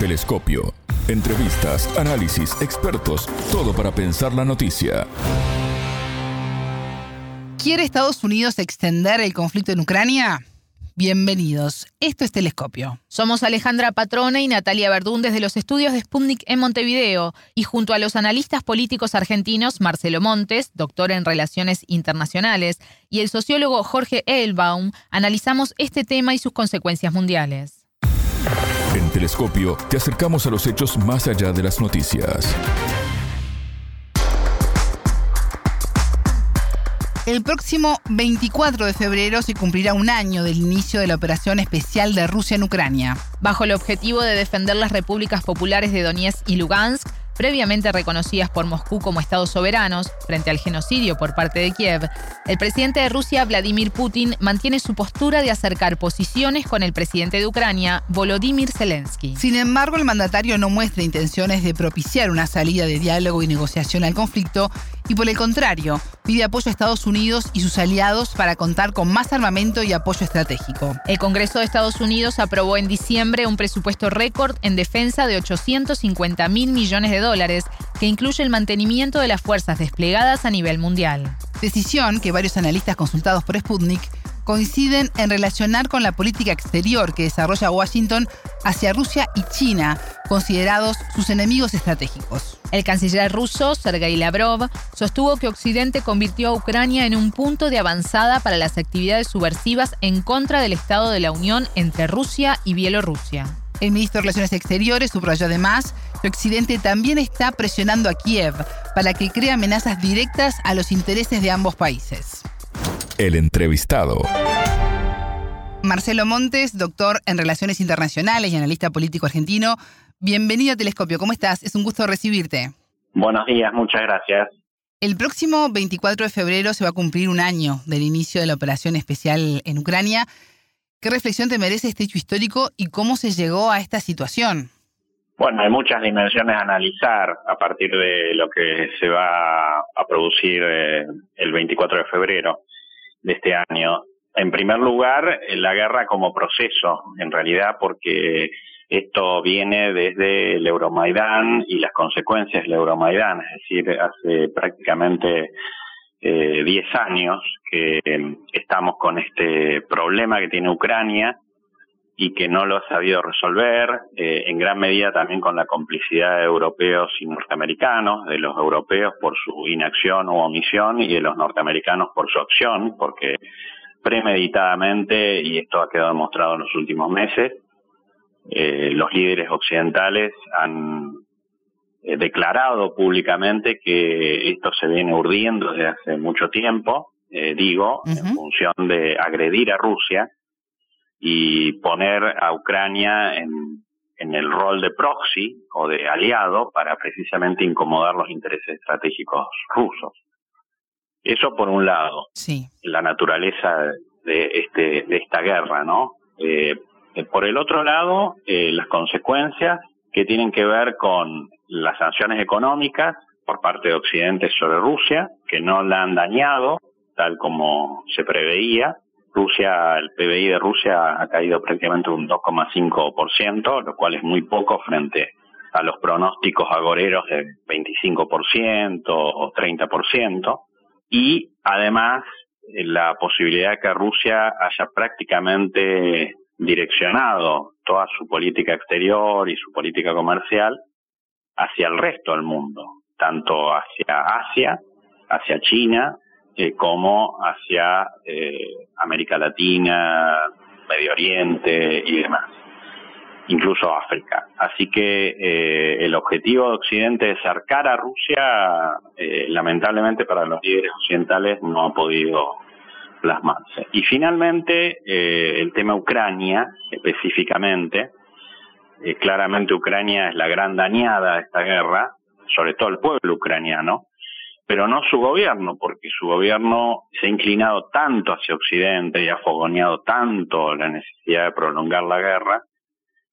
Telescopio. Entrevistas, análisis, expertos, todo para pensar la noticia. ¿Quiere Estados Unidos extender el conflicto en Ucrania? Bienvenidos, esto es Telescopio. Somos Alejandra Patrona y Natalia Verdún desde los estudios de Sputnik en Montevideo y junto a los analistas políticos argentinos Marcelo Montes, doctor en Relaciones Internacionales, y el sociólogo Jorge Elbaum, analizamos este tema y sus consecuencias mundiales. En Telescopio te acercamos a los hechos más allá de las noticias. El próximo 24 de febrero se cumplirá un año del inicio de la operación especial de Rusia en Ucrania. Bajo el objetivo de defender las repúblicas populares de Donetsk y Lugansk, previamente reconocidas por Moscú como estados soberanos frente al genocidio por parte de Kiev, el presidente de Rusia, Vladimir Putin, mantiene su postura de acercar posiciones con el presidente de Ucrania, Volodymyr Zelensky. Sin embargo, el mandatario no muestra intenciones de propiciar una salida de diálogo y negociación al conflicto y por el contrario, pide apoyo a Estados Unidos y sus aliados para contar con más armamento y apoyo estratégico. El Congreso de Estados Unidos aprobó en diciembre un presupuesto récord en defensa de 850 mil millones de dólares que incluye el mantenimiento de las fuerzas desplegadas a nivel mundial. Decisión que varios analistas consultados por Sputnik coinciden en relacionar con la política exterior que desarrolla Washington hacia Rusia y China, considerados sus enemigos estratégicos. El canciller ruso, Sergei Lavrov, sostuvo que Occidente convirtió a Ucrania en un punto de avanzada para las actividades subversivas en contra del Estado de la Unión entre Rusia y Bielorrusia. El ministro de Relaciones Exteriores subrayó además que Occidente también está presionando a Kiev para que cree amenazas directas a los intereses de ambos países. El entrevistado. Marcelo Montes, doctor en Relaciones Internacionales y analista político argentino. Bienvenido a Telescopio, ¿cómo estás? Es un gusto recibirte. Buenos días, muchas gracias. El próximo 24 de febrero se va a cumplir un año del inicio de la operación especial en Ucrania. ¿Qué reflexión te merece este hecho histórico y cómo se llegó a esta situación? Bueno, hay muchas dimensiones a analizar a partir de lo que se va a producir eh, el 24 de febrero de este año. En primer lugar, la guerra como proceso, en realidad, porque esto viene desde el Euromaidán y las consecuencias del Euromaidán, es decir, hace prácticamente eh, 10 años que estamos con este problema que tiene Ucrania y que no lo ha sabido resolver, eh, en gran medida también con la complicidad de europeos y norteamericanos, de los europeos por su inacción u omisión y de los norteamericanos por su acción, porque premeditadamente, y esto ha quedado demostrado en los últimos meses, eh, los líderes occidentales han eh, declarado públicamente que esto se viene urdiendo desde hace mucho tiempo, eh, digo, en función de agredir a Rusia y poner a Ucrania en, en el rol de proxy o de aliado para precisamente incomodar los intereses estratégicos rusos. Eso por un lado, sí. la naturaleza de este de esta guerra, ¿no? Eh, por el otro lado, eh, las consecuencias que tienen que ver con las sanciones económicas por parte de Occidente sobre Rusia, que no la han dañado tal como se preveía. Rusia, el PBI de Rusia ha caído prácticamente un 2,5%, lo cual es muy poco frente a los pronósticos agoreros de 25% o 30%. Y además, la posibilidad de que Rusia haya prácticamente direccionado toda su política exterior y su política comercial hacia el resto del mundo, tanto hacia Asia, hacia China, eh, como hacia eh, América Latina, Medio Oriente y demás, incluso África. Así que eh, el objetivo de Occidente de acercar a Rusia, eh, lamentablemente para los líderes occidentales, no ha podido plasmarse. Y finalmente, eh, el tema Ucrania, específicamente, eh, claramente Ucrania es la gran dañada de esta guerra, sobre todo el pueblo ucraniano, pero no su gobierno, porque su gobierno se ha inclinado tanto hacia Occidente y ha fogoneado tanto la necesidad de prolongar la guerra,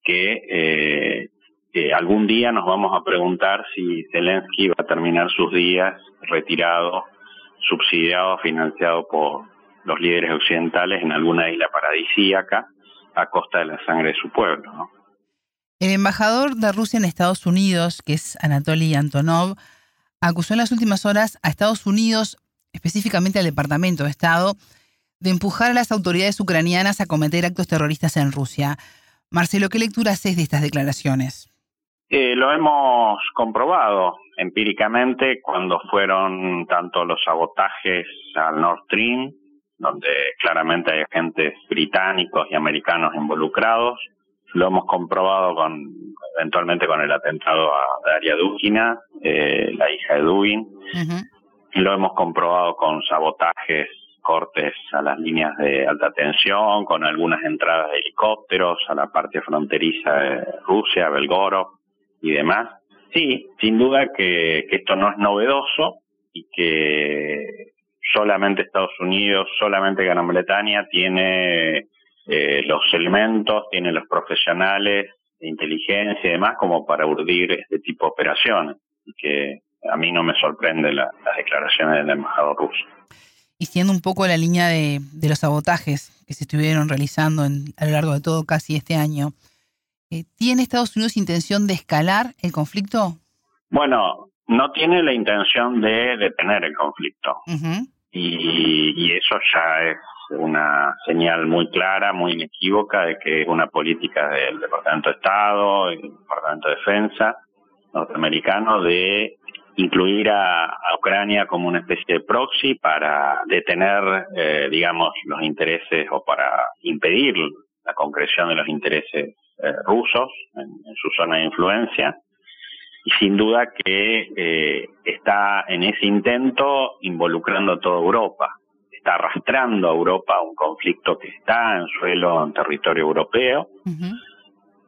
que eh, eh, algún día nos vamos a preguntar si Zelensky va a terminar sus días retirado, subsidiado, financiado por los líderes occidentales en alguna isla paradisíaca a costa de la sangre de su pueblo. El embajador de Rusia en Estados Unidos, que es Anatoly Antonov, acusó en las últimas horas a Estados Unidos, específicamente al Departamento de Estado, de empujar a las autoridades ucranianas a cometer actos terroristas en Rusia. Marcelo, ¿qué lectura haces de estas declaraciones? Eh, lo hemos comprobado empíricamente cuando fueron tanto los sabotajes al Nord Stream, donde claramente hay agentes británicos y americanos involucrados, lo hemos comprobado con eventualmente con el atentado a Daria Dugina, eh, la hija de Dugin. Lo hemos comprobado con sabotajes, cortes a las líneas de alta tensión, con algunas entradas de helicópteros a la parte fronteriza de Rusia, Belgorod y demás. Sí, sin duda que esto no es novedoso y que solamente Estados Unidos, solamente Gran Bretaña tiene eh, los elementos, tiene los profesionales de inteligencia y demás como para urdir este tipo de operaciones. Y que a mí no me sorprende las declaraciones del embajador ruso. Y siendo un poco la línea de, los sabotajes que se estuvieron realizando a lo largo de todo casi este año, eh, ¿tiene Estados Unidos intención de escalar el conflicto? Bueno, no tiene la intención de detener el conflicto. y, eso ya es una señal muy clara, muy inequívoca de que es una política del Departamento de Estado y del Departamento de Defensa norteamericano de incluir a, Ucrania como una especie de proxy para detener, eh, digamos, los intereses o para impedir la concreción de los intereses eh, rusos en, su zona de influencia. Y sin duda que eh, está en ese intento involucrando a toda Europa. Está arrastrando a Europa a un conflicto que está en suelo, en territorio europeo,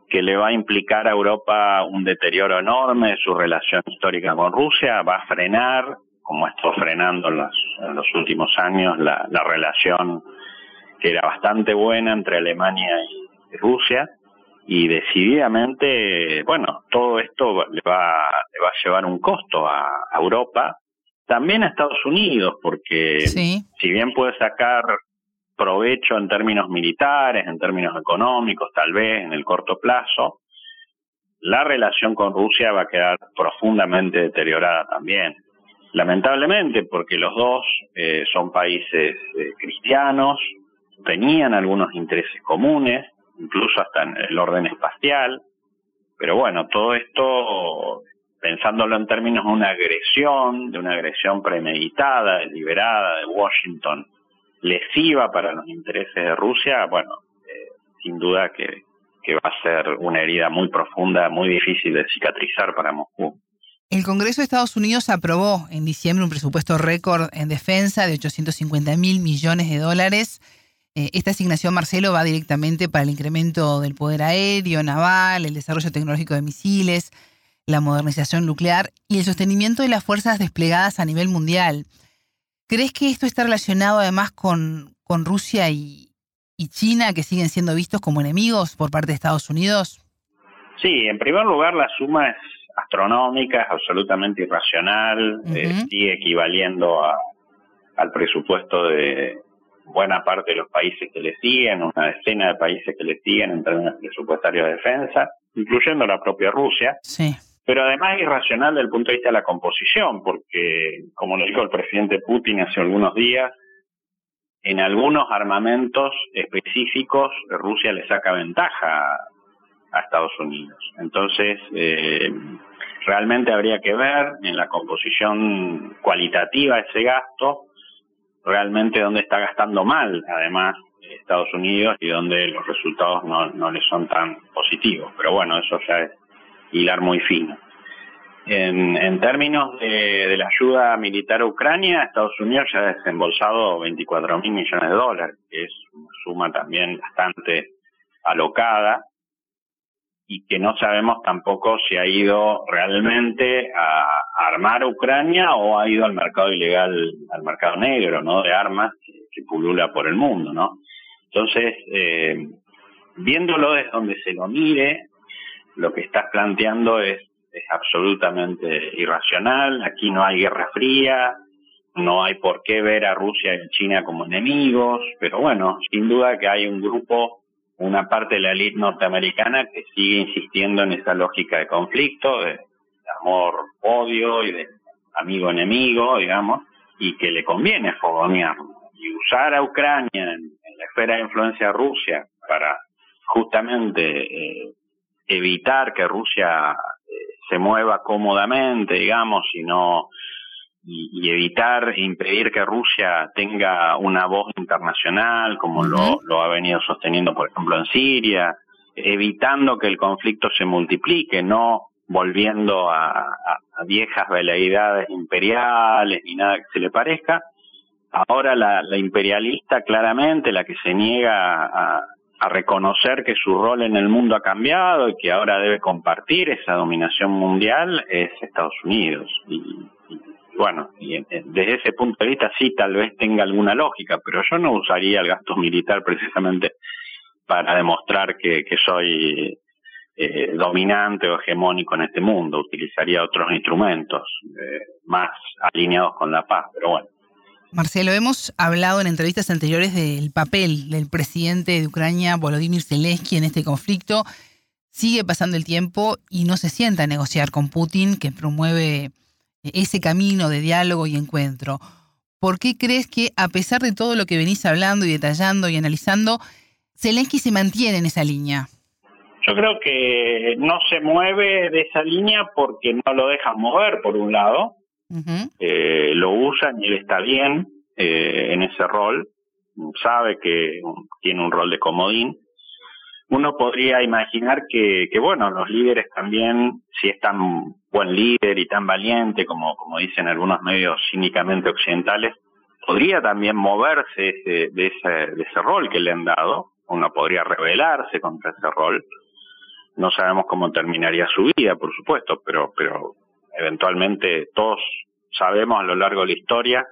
que le va a implicar a Europa un deterioro enorme de su relación histórica con Rusia, va a frenar, como está frenando en los, últimos años, la, relación que era bastante buena entre Alemania y Rusia, y decididamente, bueno, todo esto le va, le va a llevar un costo a Europa también a Estados Unidos, porque si bien puede sacar provecho en términos militares, en términos económicos, tal vez en el corto plazo, la relación con Rusia va a quedar profundamente deteriorada también. Lamentablemente, porque los dos eh, son países eh, cristianos, tenían algunos intereses comunes, incluso hasta en el orden espacial, pero bueno, todo esto pensándolo en términos de una agresión, de una agresión premeditada, deliberada de Washington, lesiva para los intereses de Rusia, bueno, eh, sin duda que, va a ser una herida muy profunda, muy difícil de cicatrizar para Moscú. El Congreso de Estados Unidos aprobó en diciembre un presupuesto récord en defensa de 850 mil millones de dólares. Eh, esta asignación, Marcelo, va directamente para el incremento del poder aéreo, naval, el desarrollo tecnológico de misiles, la modernización nuclear y el sostenimiento de las fuerzas desplegadas a nivel mundial. ¿Crees que esto está relacionado además con, con Rusia y, China, que siguen siendo vistos como enemigos por parte de Estados Unidos? Sí, en primer lugar la suma es astronómica, es absolutamente irracional, eh, sigue equivaliendo a, al presupuesto de buena parte de los países que le siguen, una decena de países que le siguen en términos presupuestarios de defensa, incluyendo la propia Rusia. Sí pero además es irracional desde el punto de vista de la composición, porque, como lo dijo el presidente Putin hace algunos días, en algunos armamentos específicos Rusia le saca ventaja a Estados Unidos. Entonces, eh, realmente habría que ver en la composición cualitativa de ese gasto, realmente dónde está gastando mal, además, Estados Unidos y dónde los resultados no, no le son tan positivos. Pero bueno, eso ya es hilar muy fino. En, en términos de, la ayuda militar a Ucrania, Estados Unidos ya ha desembolsado 24 mil millones de dólares, que es una suma también bastante alocada y que no sabemos tampoco si ha ido realmente a, armar Ucrania o ha ido al mercado ilegal, al mercado negro, ¿no? De armas que, que pulula por el mundo, ¿no? Entonces, eh, viéndolo desde donde se lo mire, lo que estás planteando es, absolutamente irracional, aquí no hay guerra fría, no hay por qué ver a Rusia y China como enemigos, pero bueno, sin duda que hay un grupo una parte de la élite norteamericana que sigue insistiendo en esa lógica de conflicto, de amor-odio y de amigo-enemigo, digamos, y que le conviene fogonearlo. Y usar a Ucrania en, la esfera de influencia de Rusia para justamente eh, evitar que Rusia eh, se mueva cómodamente, digamos, y no y, evitar impedir que Rusia tenga una voz internacional como lo, lo ha venido sosteniendo, por ejemplo, en Siria, evitando que el conflicto se multiplique, no volviendo a, a, viejas veleidades imperiales ni nada que se le parezca. Ahora la, la imperialista claramente, la que se niega a, a reconocer que su rol en el mundo ha cambiado y que ahora debe compartir esa dominación mundial es Estados Unidos. Y, bueno, y desde ese punto de vista sí tal vez tenga alguna lógica, pero yo no usaría el gasto militar precisamente para demostrar que, que soy eh, dominante o hegemónico en este mundo, utilizaría otros instrumentos eh, más alineados con la paz, pero bueno. Marcelo, hemos hablado en entrevistas anteriores del papel del presidente de Ucrania, Volodymyr Zelensky, en este conflicto. Sigue pasando el tiempo y no se sienta a negociar con Putin, que promueve ese camino de diálogo y encuentro. ¿Por qué crees que, a pesar de todo lo que venís hablando y detallando y analizando, Zelensky se mantiene en esa línea? Yo creo que no se mueve de esa línea porque no lo dejan mover, por un lado. Eh, lo usan y él está bien eh, en ese rol. Sabe que tiene un rol de comodín uno podría imaginar que, que, bueno, los líderes también, si es tan buen líder y tan valiente como, como dicen algunos medios cínicamente occidentales, podría también moverse ese, de, ese, de ese rol que le han dado. Uno podría rebelarse contra ese rol. No sabemos cómo terminaría su vida, por supuesto, pero, pero eventualmente todos sabemos a lo largo de la historia,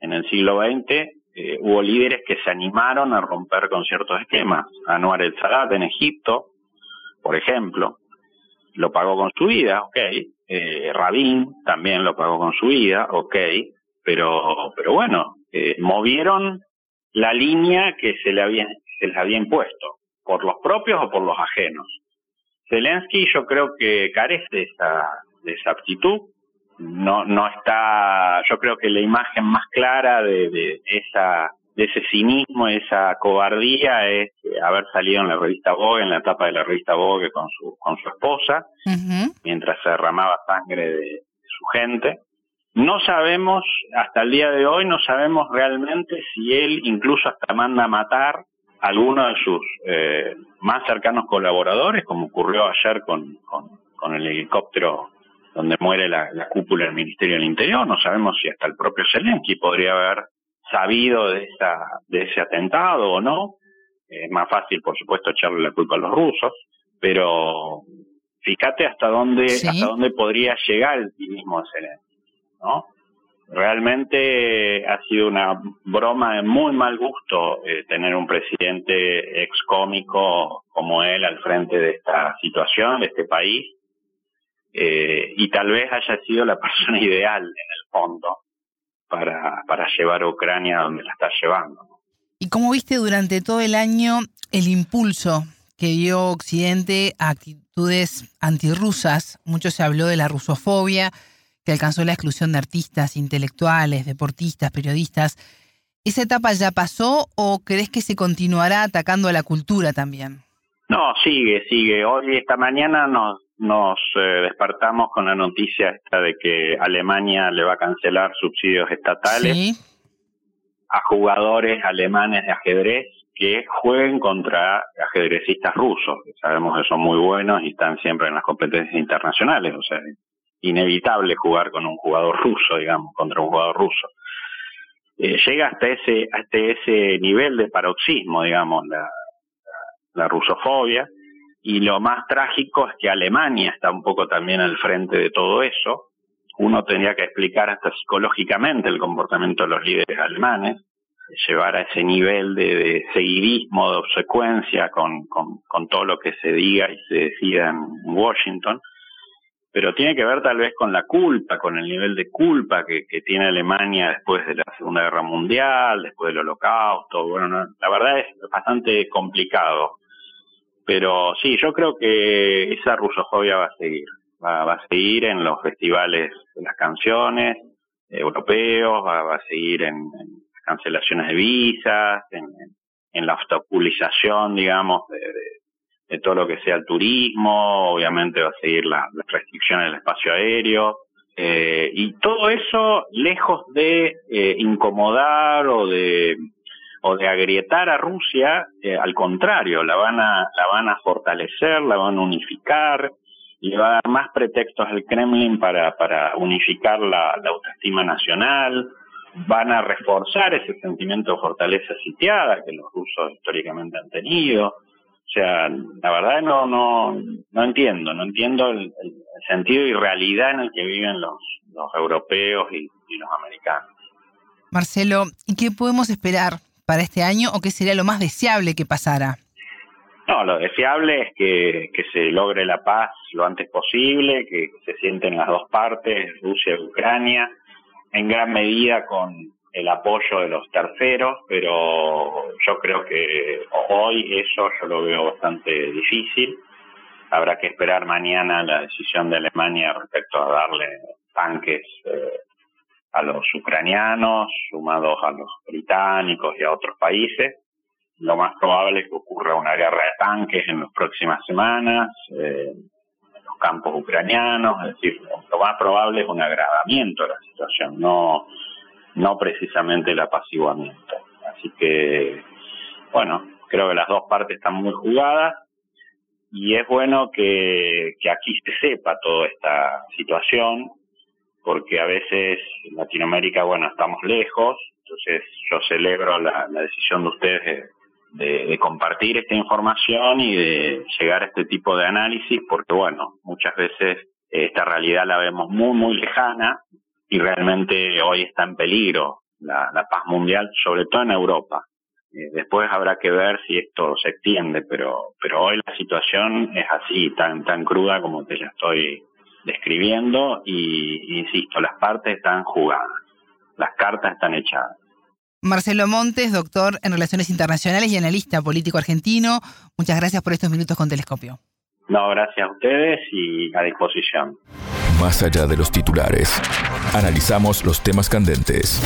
en el siglo XX, eh, hubo líderes que se animaron a romper con ciertos esquemas. Anwar el Sadat en Egipto, por ejemplo, lo pagó con su vida, ok. Eh, Rabin también lo pagó con su vida, ok. Pero, pero bueno, eh, movieron la línea que se le había, se les había impuesto, por los propios o por los ajenos. Zelensky yo creo que carece de esa, de esa aptitud, no no está yo creo que la imagen más clara de, de esa de ese cinismo esa cobardía es haber salido en la revista Vogue en la etapa de la revista Vogue con su con su esposa mientras se derramaba sangre de, su gente. No sabemos hasta el día de hoy no sabemos realmente si él incluso hasta manda a matar a alguno de sus eh, más cercanos colaboradores como ocurrió ayer con con, con el helicóptero donde muere la, cúpula del Ministerio del Interior. No sabemos si hasta el propio Zelensky podría haber sabido de, esa, de ese atentado o no. Es más fácil, por supuesto, echarle la culpa a los rusos, pero fíjate hasta dónde, hasta dónde podría llegar el cinismo de Zelensky, ¿no? Realmente ha sido una broma de muy mal gusto eh, tener un presidente ex cómico como él al frente de esta situación, de este país, eh, y tal vez haya sido la persona ideal en el fondo para, para llevar a Ucrania donde la está llevando. ¿Y cómo viste durante todo el año el impulso que dio Occidente a actitudes antirrusas? Mucho se habló de la rusofobia, que alcanzó la exclusión de artistas, intelectuales, deportistas, periodistas. ¿Esa etapa ya pasó o crees que se continuará atacando a la cultura también? No, sigue, sigue. Hoy, esta mañana nos nos eh, despertamos con la noticia esta de que Alemania le va a cancelar subsidios estatales a jugadores alemanes de ajedrez que jueguen contra ajedrecistas rusos, que sabemos que son muy buenos y están siempre en las competencias internacionales, o sea, inevitable jugar con un jugador ruso, digamos, contra un jugador ruso. Eh, llega hasta ese, hasta ese nivel de paroxismo, digamos, la, la rusofobia, y lo más trágico es que Alemania está un poco también al frente de todo eso. Uno tendría que explicar hasta psicológicamente el comportamiento de los líderes alemanes, llevar a ese nivel de, seguidismo, de obsecuencia con, con, todo lo que se diga y se decida en Washington. Pero tiene que ver tal vez con la culpa, con el nivel de culpa que, que tiene Alemania después de la Segunda Guerra Mundial, después del Holocausto. Bueno, la verdad es bastante complicado Pero sí, yo creo que esa rusofobia va a seguir. Va, a seguir en los festivales de las canciones europeos, va, a seguir en, cancelaciones de visas, en, la obstaculización, digamos, de, todo lo que sea el turismo, obviamente va a seguir la, las restricciones del espacio aéreo, eh, y todo eso, lejos de eh, incomodar o de o de agrietar a Rusia, eh, al contrario, la van a la van a fortalecer, la van a unificar, y va a dar más pretextos al Kremlin para unificar la, autoestima nacional, van a reforzar ese sentimiento de fortaleza sitiada que los rusos históricamente han tenido. O sea, la verdad no no no entiendo, no entiendo el, sentido y realidad en el que viven los, los europeos y, los americanos. Marcelo, ¿y qué podemos esperar para este año o qué sería lo más deseable que pasara? No, lo deseable es que, se logre la paz lo antes posible, que se sienten las dos partes, Rusia y Ucrania, en gran medida con el apoyo de los terceros, pero yo creo que hoy eso yo lo veo bastante difícil. Habrá que esperar mañana la decisión de Alemania respecto a darle tanques eh, a los ucranianos, sumados a los británicos y a otros países. Lo más probable es que ocurra una guerra de tanques en las próximas semanas eh, en los campos ucranianos. Es decir, lo más probable es un agravamiento de la situación, no no precisamente el apaciguamiento. Así que, bueno, creo que las dos partes están muy jugadas y es bueno que, que aquí se sepa toda esta situación, porque a veces en Latinoamérica, bueno, estamos lejos, entonces yo celebro la, decisión de ustedes de, compartir esta información y de llegar a este tipo de análisis, porque bueno, muchas veces esta realidad la vemos muy, muy lejana y realmente hoy está en peligro la, paz mundial, sobre todo en Europa. Eh, después habrá que ver si esto se extiende, pero, pero hoy la situación es así, tan, tan cruda como te la estoy describiendo y, insisto, las partes están jugadas, las cartas están echadas. Marcelo Montes, doctor en Relaciones Internacionales y analista político argentino, muchas gracias por estos minutos con Telescopio. No, gracias a ustedes y a disposición. Más allá de los titulares, analizamos los temas candentes.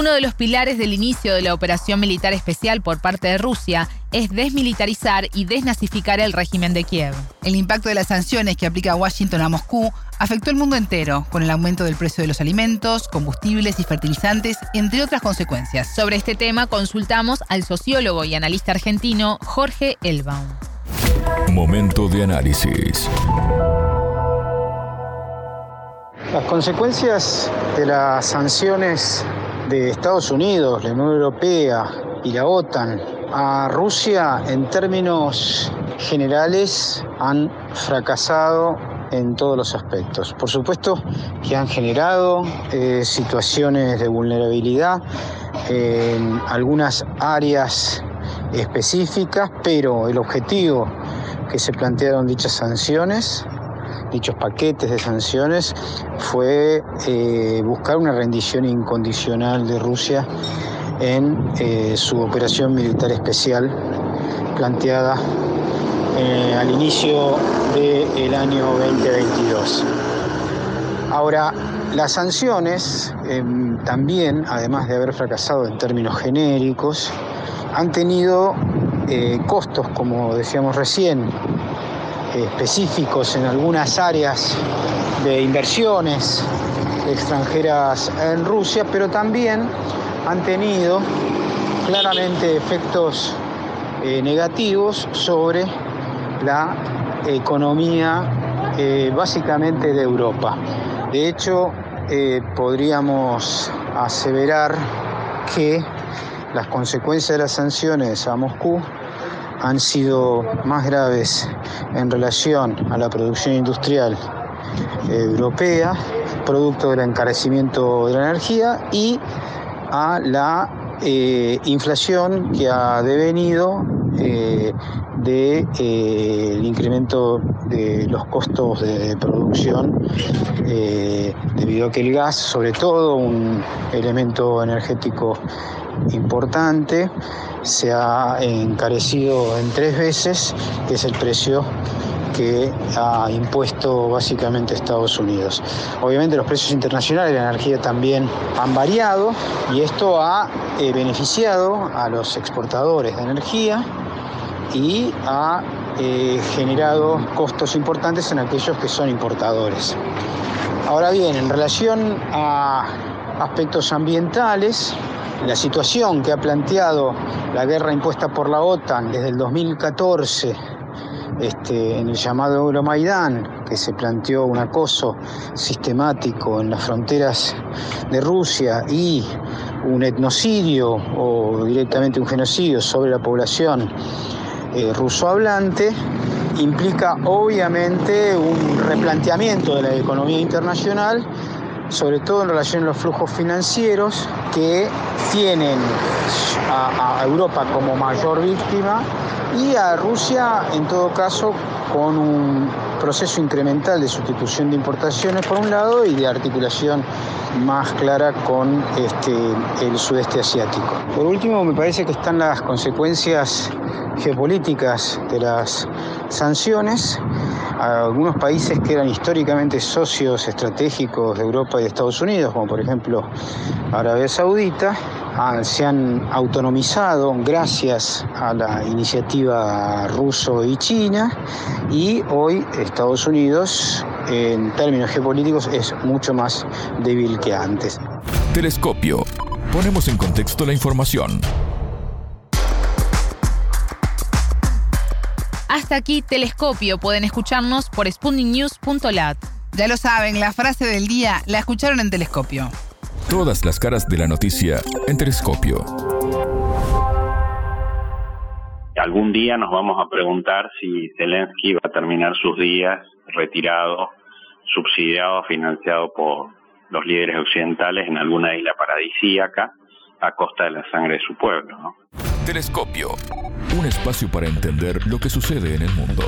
Uno de los pilares del inicio de la operación militar especial por parte de Rusia es desmilitarizar y desnazificar el régimen de Kiev. El impacto de las sanciones que aplica Washington a Moscú afectó el mundo entero, con el aumento del precio de los alimentos, combustibles y fertilizantes, entre otras consecuencias. Sobre este tema consultamos al sociólogo y analista argentino Jorge Elbaum. Momento de análisis. Las consecuencias de las sanciones de Estados Unidos, la Unión Europea y la OTAN a Rusia en términos generales han fracasado en todos los aspectos. Por supuesto que han generado eh, situaciones de vulnerabilidad en algunas áreas específicas, pero el objetivo que se plantearon dichas sanciones, dichos paquetes de sanciones, fue eh, buscar una rendición incondicional de Rusia en eh, su operación militar especial planteada eh, al inicio del año 2022. Ahora, las sanciones em, también, además de haber fracasado en términos genéricos, han tenido costos, como decíamos recién, específicos en algunas áreas de inversiones extranjeras en Rusia, pero también han tenido claramente efectos eh, negativos sobre la economía eh, básicamente de Europa. De hecho, podríamos aseverar que las consecuencias de las sanciones a Moscú han sido más graves en relación a la producción industrial europea, producto del encarecimiento de la energía y a la eh, inflación que ha devenido del de, el incremento de los costos de producción debido a que el gas, sobre todo un elemento energético importante, se ha encarecido en tres veces, que es el precio que ha impuesto básicamente Estados Unidos. Obviamente los precios internacionales de la energía también han variado y esto ha eh, beneficiado a los exportadores de energía y ha eh, generado costos importantes en aquellos que son importadores. Ahora bien, en relación a aspectos ambientales, la situación que ha planteado la guerra impuesta por la OTAN desde el 2014 este, en el llamado Euromaidán, que se planteó un acoso sistemático en las fronteras de Rusia y un etnocidio o directamente un genocidio sobre la población eh, ruso hablante, implica obviamente un replanteamiento de la economía internacional sobre todo en relación a los flujos financieros que tienen a, Europa como mayor víctima y a Rusia en todo caso con un proceso incremental de sustitución de importaciones por un lado y de articulación más clara con este, el sudeste asiático. Por último, me parece que están las consecuencias geopolíticas de las sanciones. Algunos países que eran históricamente socios estratégicos de Europa y de Estados Unidos, como por ejemplo Arabia Saudita, se han autonomizado gracias a la iniciativa ruso y china y hoy Estados Unidos en términos geopolíticos es mucho más débil que antes. Telescopio. Ponemos en contexto la información. Hasta aquí Telescopio. Pueden escucharnos por spundingnews.lat. Ya lo saben, la frase del día la escucharon en Telescopio. Todas las caras de la noticia en Telescopio. Algún día nos vamos a preguntar si Zelensky va a terminar sus días retirado, subsidiado, financiado por los líderes occidentales en alguna isla paradisíaca a costa de la sangre de su pueblo. Telescopio, un espacio para entender lo que sucede en el mundo.